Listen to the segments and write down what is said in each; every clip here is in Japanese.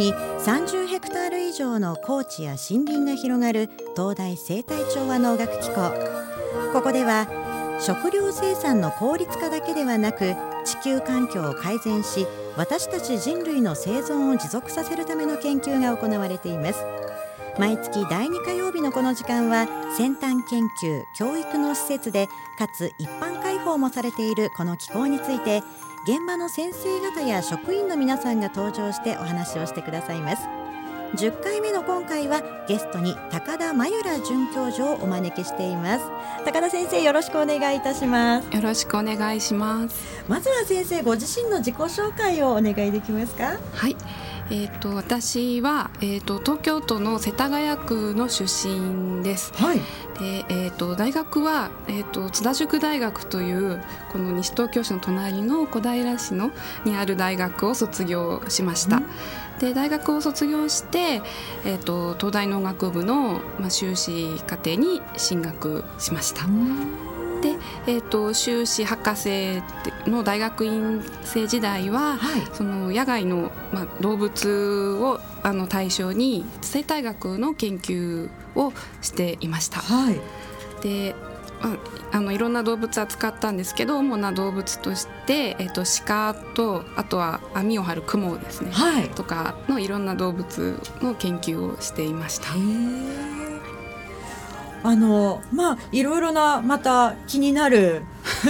に30ヘクタール以上の高地や森林が広がる東大生態調和農学機構。ここでは食料生産の効率化だけではなく地球環境を改善し私たち人類の生存を持続させるための研究が行われています。毎月第2火曜日のこの時間は先端研究教育の施設でかつ一般開放もされているこの機構について現場の先生方や職員の皆さんが登場してお話をしてくださいます。10回目の今回はゲストに高田真由良准教授をお招きしています。高田先生よろしくお願いいたします。よろしくお願いします。まずは先生ご自身の自己紹介をお願いできますか？はいえーと、私は、えーと、東京都の世田谷区の出身です。はい、でえーと、大学は、えー、と津田塾大学というこの西東京市の隣の小平市のにある大学を卒業しました。うんで大学を卒業して、えーと、東大農学部の、まあ、修士課程に進学しました。で、えーと、修士博士の大学院生時代は、はい、その野外の、まあ、動物をあの対象に生態学の研究をしていました。はい、であのいろんな動物扱ったんですけど主な動物として、えーと、鹿とあとは網を張るクモですね、はい、とかのいろんな動物の研究をしていました。あのまあいろいろなまた気になる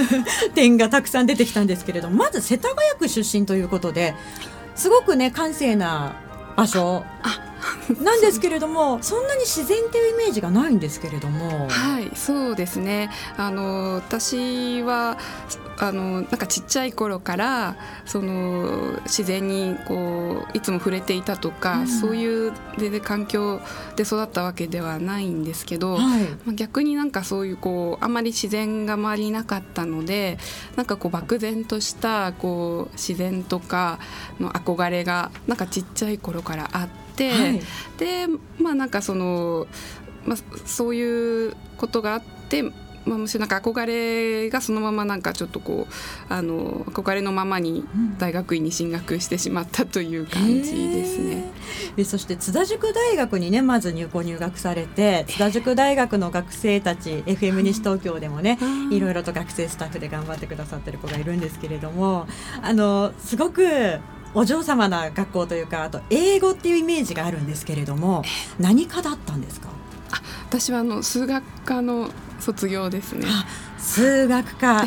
点がたくさん出てきたんですけれどもまず世田谷区出身ということですごくね閑静な場所。あ なんですけれどもそんなに自然っていうイメージがないんですけれども。はいそうですね。あの私はあのなんかちっちゃい頃からその自然にこういつも触れていたとか、うん、そういうでで環境で育ったわけではないんですけど、はい、まあ、逆になんかそういうこうあまり自然が周りになかったのでなんかこう漠然としたこう自然とかの憧れがなんかちっちゃい頃からあって、はい、でまあなんかその、まあ、そういうことがあってまあ、むしろなんか憧れがそのままなんかちょっとこうあの憧れのままに大学院に進学してしまったという感じですね。えそして津田塾大学にねまず入校入学されて津田塾大学の学生たち FM 西東京でもねいろいろと学生スタッフで頑張ってくださってる子がいるんですけれどもあのすごくお嬢様な学校というかあと英語っていうイメージがあるんですけれども何科だったんですか？あ私はあの数学科の卒業ですね。数学科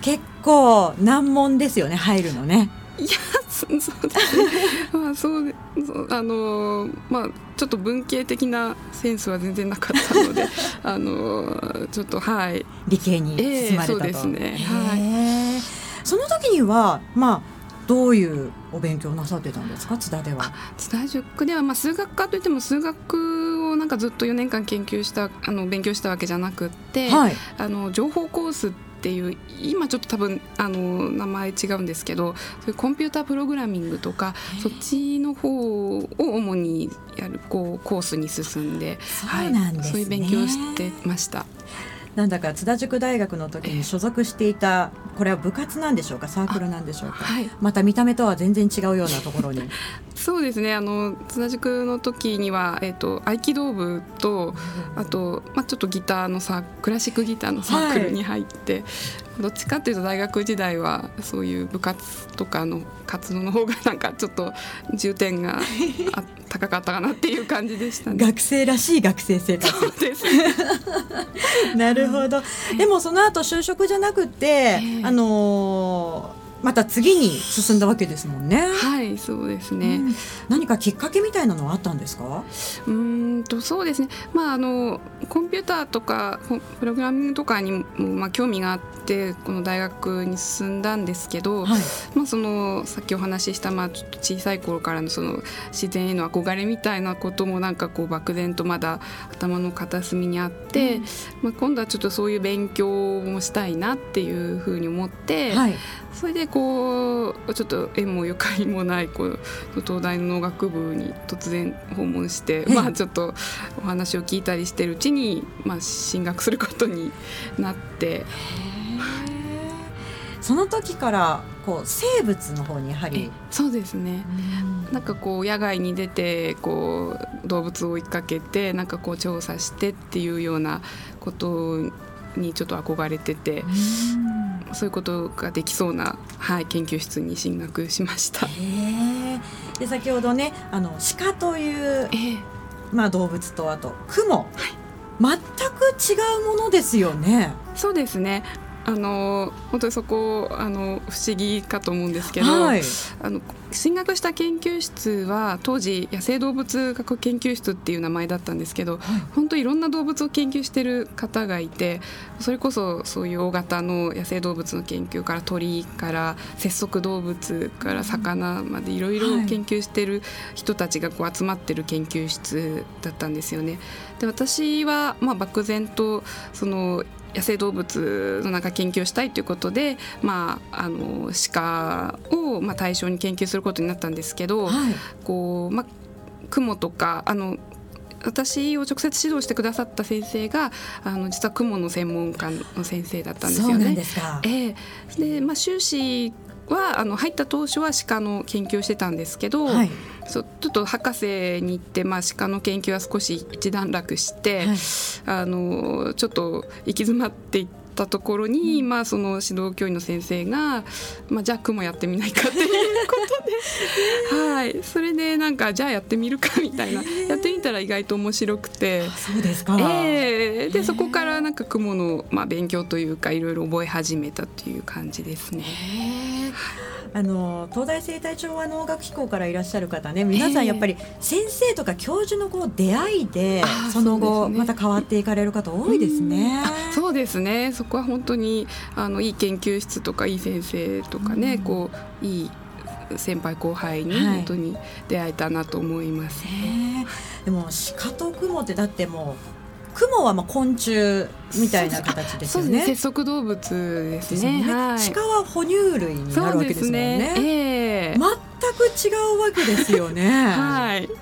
結構難問ですよね入るのね。いや そうですね。まあそうであのまあちょっと文系的なセンスは全然なかったので あのちょっとはい理系に進まれたと、えー、そうですね。はい。その時にはまあどういうお勉強なさってたんですか？津田では。津田塾ではまあ数学科といっても数学をなんかずっと4年間研究したあの勉強したわけじゃなくって、はい、あの情報コースっていう今ちょっと多分あの名前違うんですけどそういうコンピュータープログラミングとかそっちの方を主にやるこうコースに進んでそうなんです、ね、はい、そういう勉強をしてました。なんだか津田塾大学の時に所属していたこれは部活なんでしょうか？サークルなんでしょうか、はい、また見た目とは全然違うようなところに そうですねあの津田塾の時には、えーと、合気道部とあと、まあ、ちょっとギターのサクラシックギターのサークルに入って、はいどっちかっていうと大学時代はそういう部活とかの活動の方がなんかちょっと重点が 高かったかなっていう感じでしたね。学生らしい学生生活。そうです なるほど。でもその後就職じゃなくて、あのーまた次に進んだわけですもんね。はいそうですね、うん、何かきっかけみたいなのはあったんですか？うんとそうですね。まああのコンピューターとかプログラミングとかにも、まあ、興味があってこの大学に進んだんですけど、はい、まあ、そのさっきお話しした、まあ、ちょっと小さい頃からのその自然への憧れみたいなこともなんかこう漠然とまだ頭の片隅にあって、うん、まあ、今度はちょっとそういう勉強もしたいなっていうふうに思って、はい、それでこうちょっと縁もゆかりもないこう東大の農学部に突然訪問して、まあ、ちょっとお話を聞いたりしてるうちに、まあ、進学することになって。その時からこう生物の方にやはり。そうですね、ん、なんかこう野外に出てこう動物を追いかけてなんかこう調査してっていうようなことにちょっと憧れてて、そういうことができそうな、はい、研究室に進学しました。で先ほどねあの鹿という、まあ、動物とあと雲、はい、全く違うものですよね。そうですねあの本当にそこあの不思議かと思うんですけど、はい、あの進学した研究室は当時野生動物学研究室っていう名前だったんですけど、はい、本当いろんな動物を研究してる方がいてそれこそそういう大型の野生動物の研究から鳥から節足動物から魚までいろいろ研究してる人たちがこう集まってる研究室だったんですよね。で私はまあ漠然とその野生動物の中研究したいということで、まあ、あの鹿をまあ対象に研究することになったんですけど、はい、こうまあ、雲とかあの私を直接指導してくださった先生があの実は雲の専門家の先生だったんですよね。えー、でまあ、修士はあの入った当初は鹿の研究をしてたんですけど、はい、そちょっと博士に行って、まあ、鹿の研究は少し一段落して、はい、あのちょっと行き詰まっていったところに、うん、まあ、その指導教員の先生が、まあ、じゃあ雲やってみないかっていうことで、はい、それでなんかじゃあやってみるかみたいな、やってみたら意外と面白くて。そうですか、えー、でそこからなんか雲の、まあ、勉強というかいろいろ覚え始めたという感じですね。あの東大生態調和農学機構からいらっしゃる方ね皆さんやっぱり先生とか教授のこう出会いで、その後また変わっていかれる方多いですね。そうですね。そこは本当にあのいい研究室とかいい先生とかね、こういい先輩後輩に本当に出会えたなと思います、ね。はい、でも鹿と雲ってだってもう雲はまあ昆虫みたいな形ですよね。節足動物ですね。ねはい、鹿は哺乳類になるわけですもんね。ねえー、全く違うわけですよね。はい。でも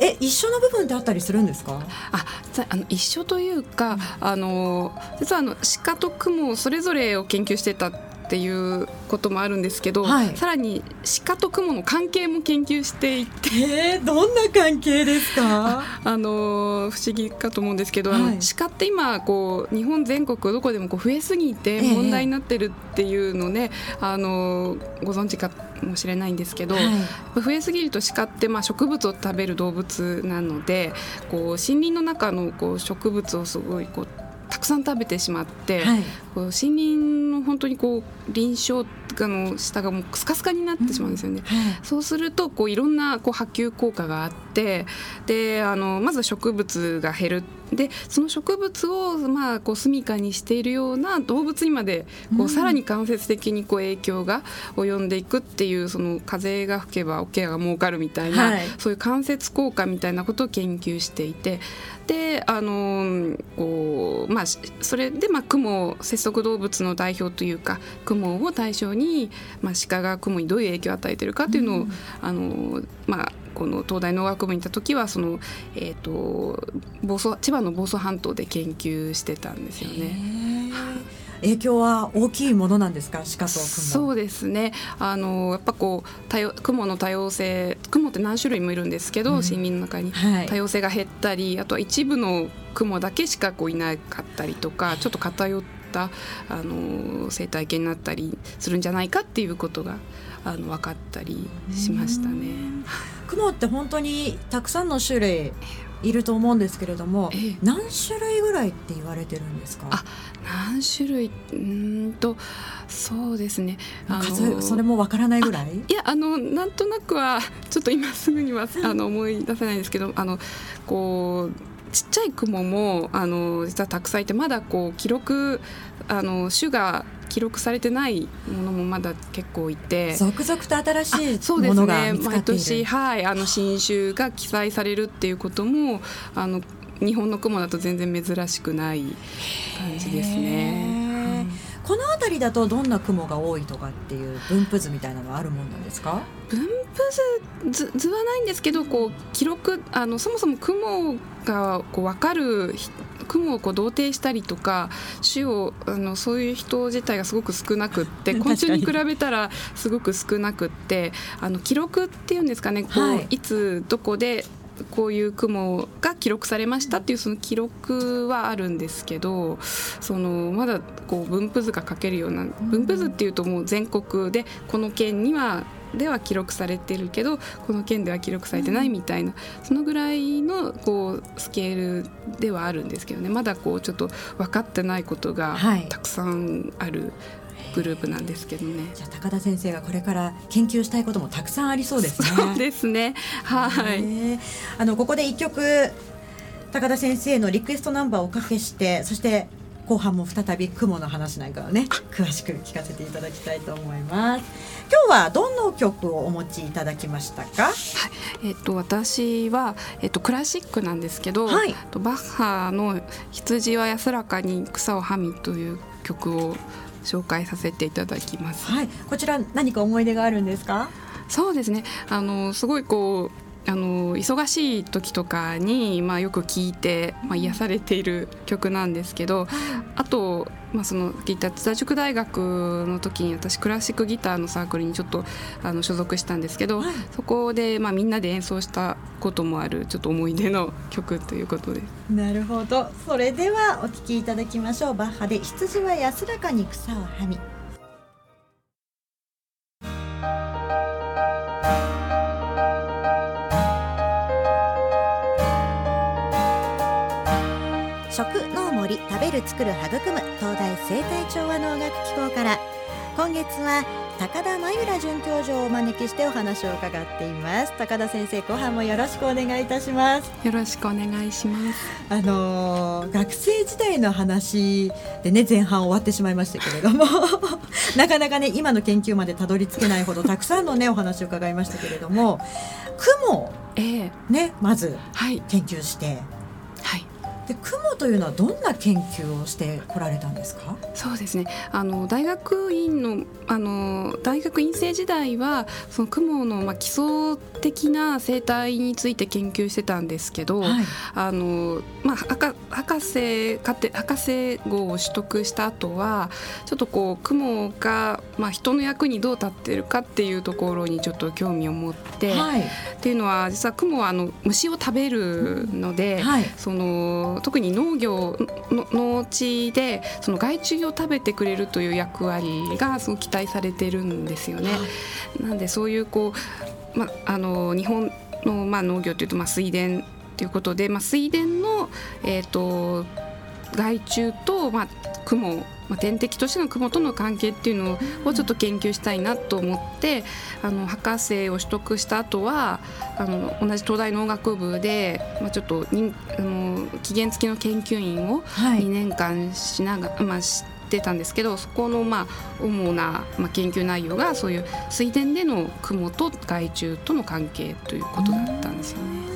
え一緒の部分ってあったりするんですか？あ、あの一緒というか、あの実はあの鹿と雲それぞれを研究してたっていうこともあるんですけど、はい、さらに鹿と雲の関係も研究していて、えー、どんな関係ですか？あの不思議かと思うんですけど、はい、鹿って今こう日本全国どこでもこう増えすぎて問題になってるっていうのね、えー、あのご存知かもしれないんですけど、はい、増えすぎると鹿ってまあ植物を食べる動物なのでこう森林の中のこう植物をすごいこうたくさん食べてしまって、はい、こう森林の本当にこう臨床の下がもうスカスカになってしまうんですよね。うん。はい、そうするとこういろんなこう波及効果があってであのまず植物が減るでその植物をまあこう住処にしているような動物にまでこうさらに間接的にこう影響が及んでいくっていうその風が吹けば桶が儲かるみたいな、はい、そういう間接効果みたいなことを研究していてであのこうまあそれでまあ雲節足動物の代表というか雲を対象に、まあ、鹿が雲にどういう影響を与えているかというのを、うん、あのまあこの東大農学部にいた時はその、えーと、房総千葉の房総半島で研究してたんですよね。影響は大きいものなんですか？鹿と雲そうですね。あのやっぱこう多様雲の多様性雲って何種類もいるんですけど、うん、森林の中に、はい、多様性が減ったりあとは一部の雲だけしかこういなかったりとかちょっと偏ったあの生態系になったりするんじゃないかっていうことがあの分かったりしましたね。雲って本当にたくさんの種類いると思うんですけれども、ええ、何種類ぐらいって言われてるんですか？あ何種類うんとそうですね。あのそれもわからないぐらい？いやあのなんとなくはちょっと今すぐには あの思い出せないんですけどあのこうちっちゃい雲もあの実はたくさんいてまだこう記録あの種が記録されてないものもまだ結構いて。続々と新しいものが見つかっている、ね、毎年はいあの新種が記載されるっていうこともあの日本の雲だと全然珍しくない感じですね。この辺りだとどんな雲が多いとかっていう分布図みたいなのはあるもんなんですか？分布図図はないんですけどこう記録あのそもそも雲がこう分かる雲をこう同定したりとか種をあのそういう人自体がすごく少なくって 昆虫に比べたらすごく少なくってあの記録っていうんですかねこう、はい、いつどこでこういう雲が記録されましたっていうその記録はあるんですけどそのまだこう分布図が書けるような分布図っていうともう全国でこの県にはでは記録されてるけどこの県では記録されてないみたいな、そのぐらいのこうスケールではあるんですけどねまだこうちょっと分かってないことがたくさんある。グループなんですけどね。じゃあ高田先生がこれから研究したいこともたくさんありそうですね。そうですね。はい。あのここで一曲高田先生のリクエストナンバーをおかけして、そして後半も再び雲の話なんかをね詳しく聞かせていただきたいと思います今日はどの曲をお持ちいただきましたか、はいえっと、私は、えっと、クラシックなんですけど、はい、バッハの「羊は安らかに草をはみ」という曲を紹介させていただきます。はい、こちら何か思い出があるんですか？そうですね。あのすごいこうあの忙しい時とかに、まあ、よく聴いて、まあ、癒されている曲なんですけどあと、まあ、その聞いた津田塾大学の時に私クラシックギターのサークルにちょっとあの所属したんですけど、はい、そこで、まあ、みんなで演奏したこともあるちょっと思い出の曲ということで。なるほど。それではお聴きいただきましょう。バッハで「羊は安らかに草をはみ」。る作る育む東大生態調和能楽機構から今月は高田真由良准教授をお招きしてお話を伺っています。高田先生後半もよろしくお願いいたします。よろしくお願いします。あのー、学生時代の話でね前半終わってしまいましたけれども なかなかね今の研究までたどり着けないほどたくさんのねお話を伺いましたけれども雲、え。ー、ねまず研究して、はいで雲というのはどんな研究をしてこられたんですか？そうですね。あの大学院のあの大学院生時代はその雲の、まあ、基礎的な生態について研究してたんですけど、はい、あのまあ、博博士博士号を取得した後はちょっとこう雲が、まあ、人の役にどう立ってるかっていうところにちょっと興味を持って、はい、っていうのは実は雲はあの虫を食べるので、はい、その特に農業の農地でその害虫を食べてくれるという役割がすごく期待されてるんですよね。なんでそういうこう、ま、あの日本の、まあ、農業というと、まあ、水田ということで、まあ、水田の、えーと、害虫と、まあ、雲まあ、天敵としての雲との関係っていうのをちょっと研究したいなと思ってあの博士を取得した後はあの同じ東大農学部で、まあ、ちょっとにあの期限付きの研究員を2年間しながら、はい、まあ、してたんですけどそこのまあ主なまあ研究内容がそういう水田での雲と害虫との関係ということだったんですよね。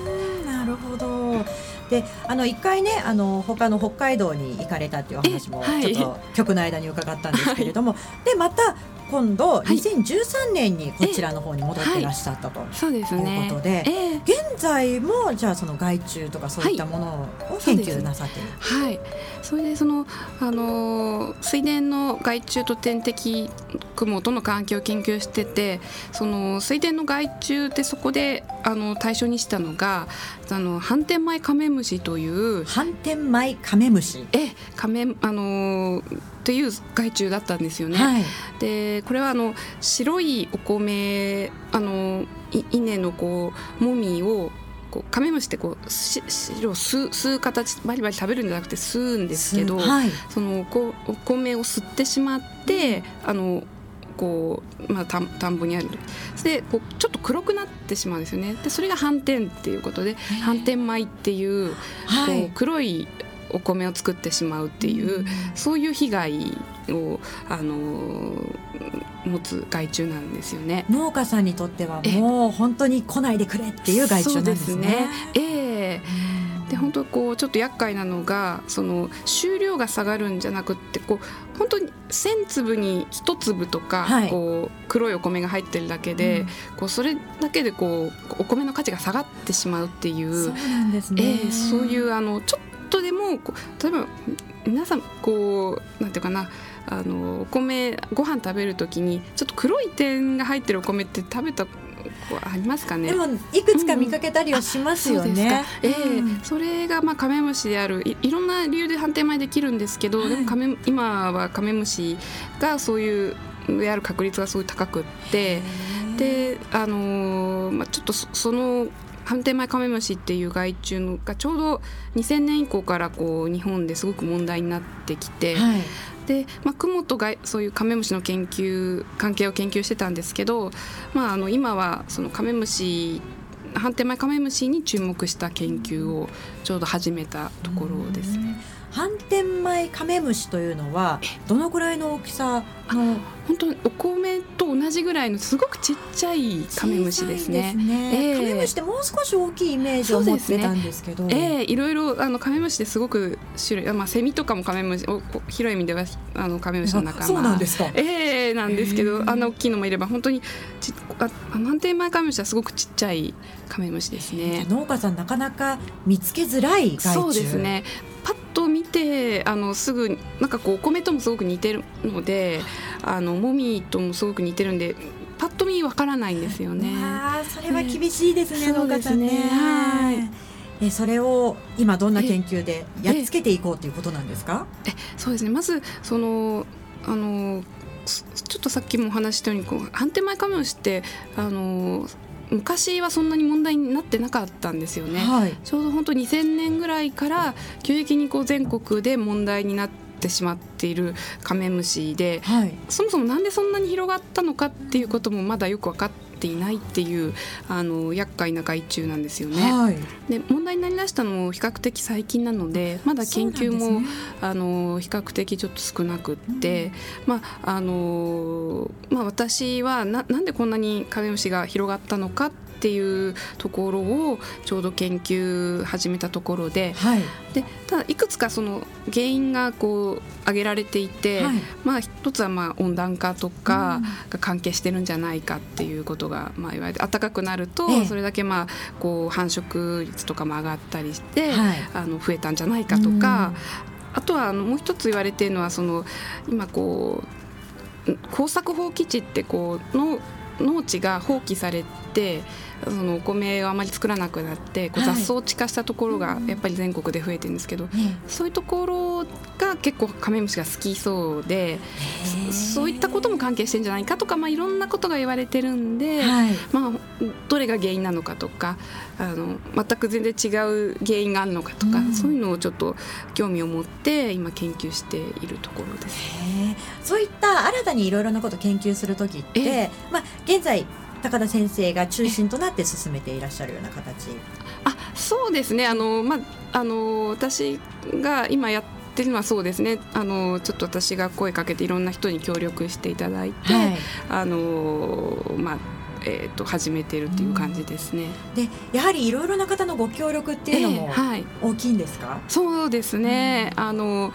であの一回ねあの他の北海道に行かれたっていう話もちょっと曲の間に伺ったんですけれども、はい、でまた今度2013年にこちらの方に戻っていらっしゃったと、そうですね、いうことで、えー、現在もじゃあその害虫とかそういったものを研究なさってる、はい、それでそのあの水田の害虫と天敵雲との関係を研究しててその水田の害虫ってそこであの対象にしたのがあの反転米カメムシという反転米カメムシ。えカメあのっていう害虫だったんですよね。はい、でこれはあの白いお米あの稲のこうもみをこうカメムシってこうし白を吸う吸う形バリバリ食べるんじゃなくて吸うんですけど、はい、そのこお米を吸ってしまってあのこう、まあ、田田んぼにある。でこうちょっと黒くなってしまうんですよね。でそれが斑点っていうことで斑点米っていう,、こう黒いお米を作ってしまうっていう、そういう被害をあの持つ害虫なんですよね。農家さんにとってはもう本当に来ないでくれっていう害虫なんですね。すね。えーで本当こうちょっと厄介なのがその収量が下がるんじゃなくってこう本当に1,000粒に1粒とか、はい、こう黒いお米が入ってるだけで、うん、こうそれだけでこうお米の価値が下がってしまうっていうそうなんですね、えー、そういうあのちょっとでもこう例えば皆さんこうなんていうかなあのお米ご飯食べる時にちょっと黒い点が入ってるお米って食べたありますかね。でもいくつか見かけたりはしますよね。うん、ええー、それがまあカメムシであるいいろんな理由で判定前できるんですけど、はい、でもカメ今はカメムシがそういうである確率がすごい高くってであのー、まあちょっとその判定前カメムシっていう害虫のがちょうど2000年以降からこう日本ですごく問題になってきて、はい、で、まあ、雲とがそういうカメムシの研究関係を研究してたんですけど、まあ、あの今はそのカメムシ判定前カメムシに注目した研究をちょうど始めたところですね。反転米カメムシというのはどのぐらいの大きさの？本当にお米と同じぐらいのすごくちっちゃいカメムシですね。すねえー、カメムシってもう少し大きいイメージを持ってたんですけど、ね、えー、いろいろあのカメムシってすごく種類まあセミとかもカメムシ広い意味ではあのカメムシの仲間 そうなんですか。えー、なんですけどあの大きいのもいれば本当にちあ反転米カメムシはすごくちっちゃいカメムシですね。農家さんなかなか見つけづらいそうですね。パッと見てあのすぐなんかこうお米ともすごく似てるのであのもみともすごく似てるんでパッと見わからないんですよね。あそれは厳しいですね、農家さんね。はい。えそれを今どんな研究でやっつけていこうということなんですか？えそうですね。まずそのあのちょっとさっきもお話したようにこう反転前カメムシってあの昔はそんなに問題になってなかったんですよね、はい、ちょうど本当2000年ぐらいから急激にこう全国で問題になってしまっているカメムシで、はい、そもそもなんでそんなに広がったのかっていうこともまだよく分かってていないっていうあの厄介な害虫なんですよね。はい、で問題になりだしたのも比較的最近なのでまだ研究も、ね、あの比較的ちょっと少なくって、うん、まああのまあ、私はななんでこんなにカメムシが広がったのかってっていうところをちょうど研究始めたところではい、でただいくつかその原因がこう挙げられていて、はい、まあ一つはまあ温暖化とかが関係してるんじゃないかっていうことがまあ言われて暖かくなるとそれだけまあこう繁殖率とかも上がったりして、はい、あの増えたんじゃないかとか、あとはあのもう一つ言われているのはその今こう耕作放棄地ってこうの農地が放棄されてそのお米をあまり作らなくなってこう雑草地化したところがやっぱり全国で増えてるんですけど、はい、そういうところが結構カメムシが好きそうでそういったことも関係してるんじゃないかとか、まあ、いろんなことが言われてるんで、はい、まあ、どれが原因なのかとかあの全く全然違う原因があるのかとか、うん、そういうのをちょっと興味を持って今研究しているところです。そういった新たにいろいろなことを研究する時って、まあ、現在高田先生が中心となって進めていらっしゃるような形。あそうですね。あの、まあ、あの私が今やってるのはそうですね。あのちょっと私が声かけていろんな人に協力していただいて、はい、あのまあえーと、始めてるっていう感じですね。でやはりいろいろな方のご協力っていうのも大きいんですか、えーはい、そうですね、あの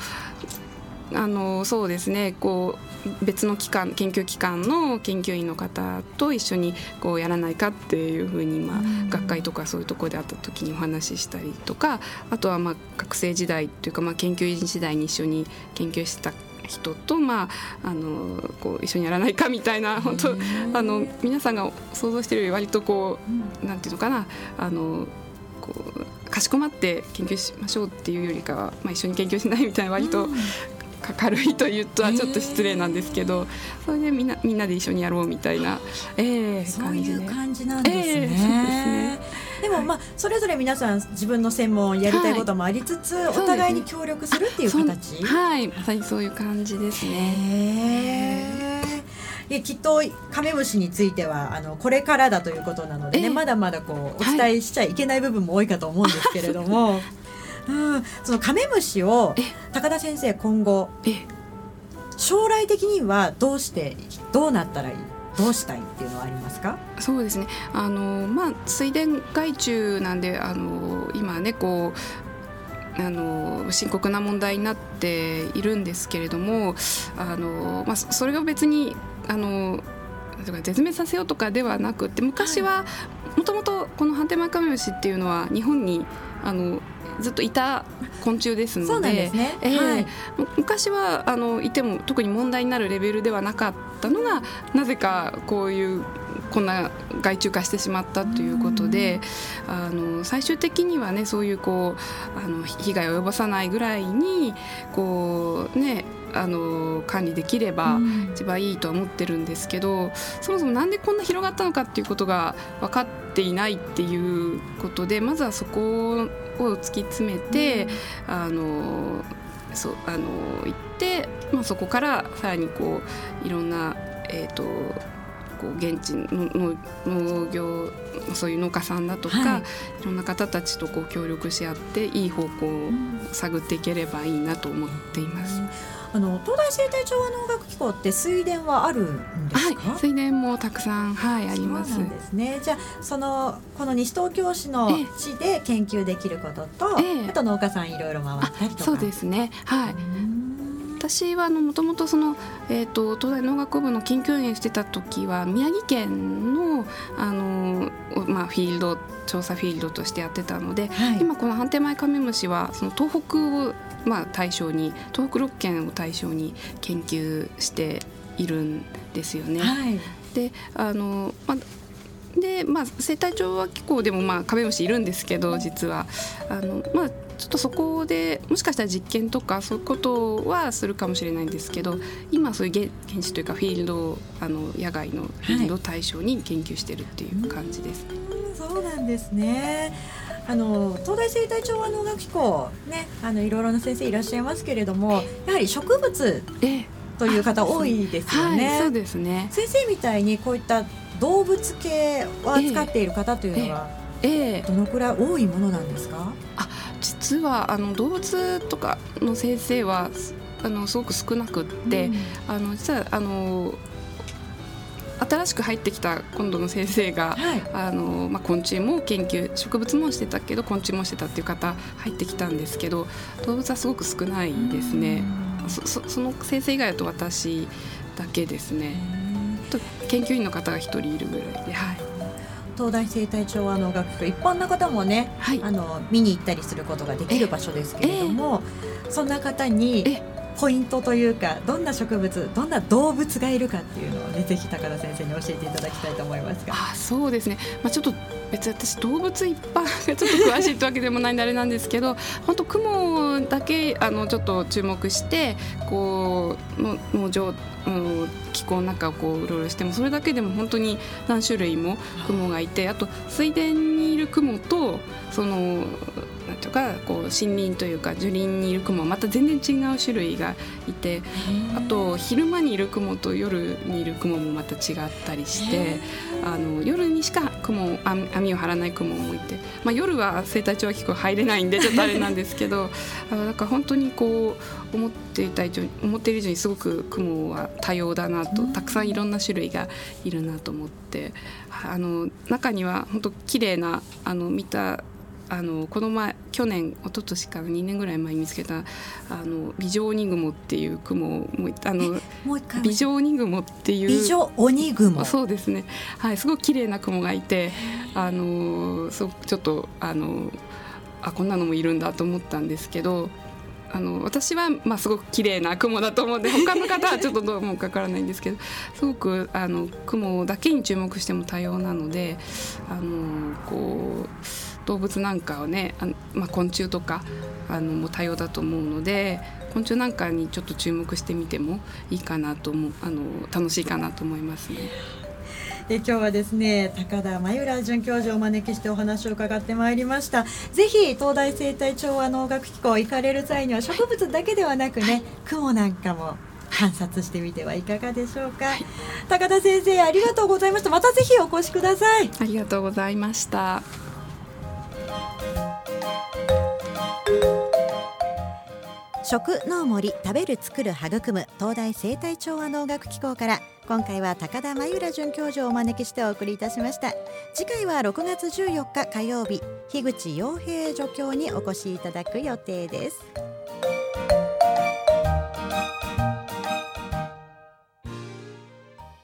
あのそうですねこう別の機関研究機関の研究員の方と一緒にこうやらないかっていうふうに、まあ、学会とかそういうところで会った時にお話ししたりとかあとはまあ学生時代というか、まあ、研究員時代に一緒に研究した人と、まあ、あのこう一緒にやらないかみたいな本当あの皆さんが想像しているより割とこう、なんていうのかなあのこうかしこまって研究しましょうっていうよりかは、まあ、一緒に研究しないみたいな割と軽いというとはちょっと失礼なんですけど、それでみんなみんなで一緒にやろうみたいな、えー、そういう感じなんですね。えー、ですね。でもまあそれぞれ皆さん自分の専門やりたいこともありつつ、はい、お互いに協力するっていう形、はい。まさにそういう感じですね。いやきっとカメムシについてはあのこれからだということなのでね、まだまだこうお伝えしちゃいけない部分も多いかと思うんですけれども。うん、そのカメムシを高田先生今後将来的にはどうしてどうなったらいいどうしたいっていうのはありますか？そうですね。あの、まあ、水田害虫なんであの今ねこうあの深刻な問題になっているんですけれどもあの、まあ、それが別にあの絶滅させようとかではなくて昔はもともとこのハンテマイカメムシっていうのは日本にあのずっといた昆虫ですので、ね。えーはい、昔はあのいても特に問題になるレベルではなかったのがなぜかこういうこんな害虫化してしまったということで、あの最終的にはねそういうこうあの被害を及ぼさないぐらいにこうねあの管理できれば一番いいとは思ってるんですけど、そもそもなんでこんな広がったのかっていうことが分かっていないっていうことでまずはそこを突き詰めて、あのそうあの行って、まあ、そこからさらにこういろんな、えーとこう現地の農業そういう農家さんだとか、はい、いろんな方たちとこう協力し合っていい方向を探っていければいいなと思っています。あの東大生態調和農学機構って水田はあるんですか、はい、水田もたくさんはいあります。ですね。じゃあそのこの西東京市の地で研究できることと、ええ、あと農家さんいろいろ回ったりとか。そうですね。はい。私はもともとその、えーと、東大農学部の研究員してた時は宮城県のあの、まあ、フィールド調査フィールドとしてやってたので、はい、今この判定前カメムシはその東北を、まあ、対象に東北6県を対象に研究しているんですよね。はい、であの、まあでまあ、生態調和機構でも、まあ、カメムシいるんですけど実は。あの、まあ、ちょっとそこでもしかしたら実験とかそういうことはするかもしれないんですけど今そういう現地というかフィールドあの野外のフィールドを対象に研究してるっていう感じですね。はい、そうなんですねあの東大生態調和農学機構ねあのいろいろな先生いらっしゃいますけれどもやはり植物という方多いですよね。はい、そうですね。先生みたいにこういった動物系を扱っている方というのは、ええ。どのくらい多いものなんですか、あ実はあの動物とかの先生はあのすごく少なくって、うん、あの実はあの新しく入ってきた今度の先生が、はい、あのまあ、昆虫も研究植物もしてたけど昆虫もしてたっていう方入ってきたんですけど動物はすごく少ないですね。そその先生以外だと私だけですね。と研究員の方が一人いるぐらいで、はい、東大生態調和能楽部一般の方もね、はい、あの見に行ったりすることができる場所ですけれども、えー、そんな方にポイントというかどんな植物どんな動物がいるかっていうのをねぜひ高田先生に教えていただきたいと思いますが。あそうですね、まあ、ちょっと別に私動物一般がちょっと詳しいってわけでもないんであれなんですけど本当雲だけあのちょっと注目してこうの農場の気候の中をこううろうろしてもそれだけでも本当に何種類も雲がいてあと水田にいる雲とそのとかこう森林というか樹林にいる雲はまた全然違う種類がいてあと昼間にいる雲と夜にいる雲もまた違ったりしてあの夜にしか雲網を張らない雲もいて、まあ、夜は生態調和機構入れないんでちょっとあれなんですけど あのなんか本当にこう思っていた以上思っている以上にすごく雲は多様だなとたくさんいろんな種類がいるなと思ってあの中には本当綺麗なあの見たあのこの前去年一昨年から2年ぐらい前に見つけたあの美女鬼雲っていう雲をもうあの美女鬼雲っていう。美女鬼雲そうですね。はいすごく綺麗な雲がいてあのそちょっとあのあこんなのもいるんだと思ったんですけどあの私はまあすごく綺麗な雲だと思うんで他の方はちょっとどうもかからないんですけどすごくあの雲だけに注目しても多様なのであのこう。動物なんかをねあの、まあ、昆虫とかあのも多様だと思うので昆虫なんかにちょっと注目してみてもいいかなと思うあの楽しいかなと思いますね。で今日はですね高田真由良准教授をお招きしてお話を伺ってまいりました。ぜひ東大生態調和能楽機構行かれる際には植物だけではなくね雲なんかも観察してみてはいかがでしょうか、はい、高田先生ありがとうございました。またぜひお越しください。ありがとうございました食の森食べる作る育む東大生態調和農学機構から今回は高田真由良准教授をお招きしてお送りいたしました。次回は6月14日火曜日樋口洋平助教にお越しいただく予定です。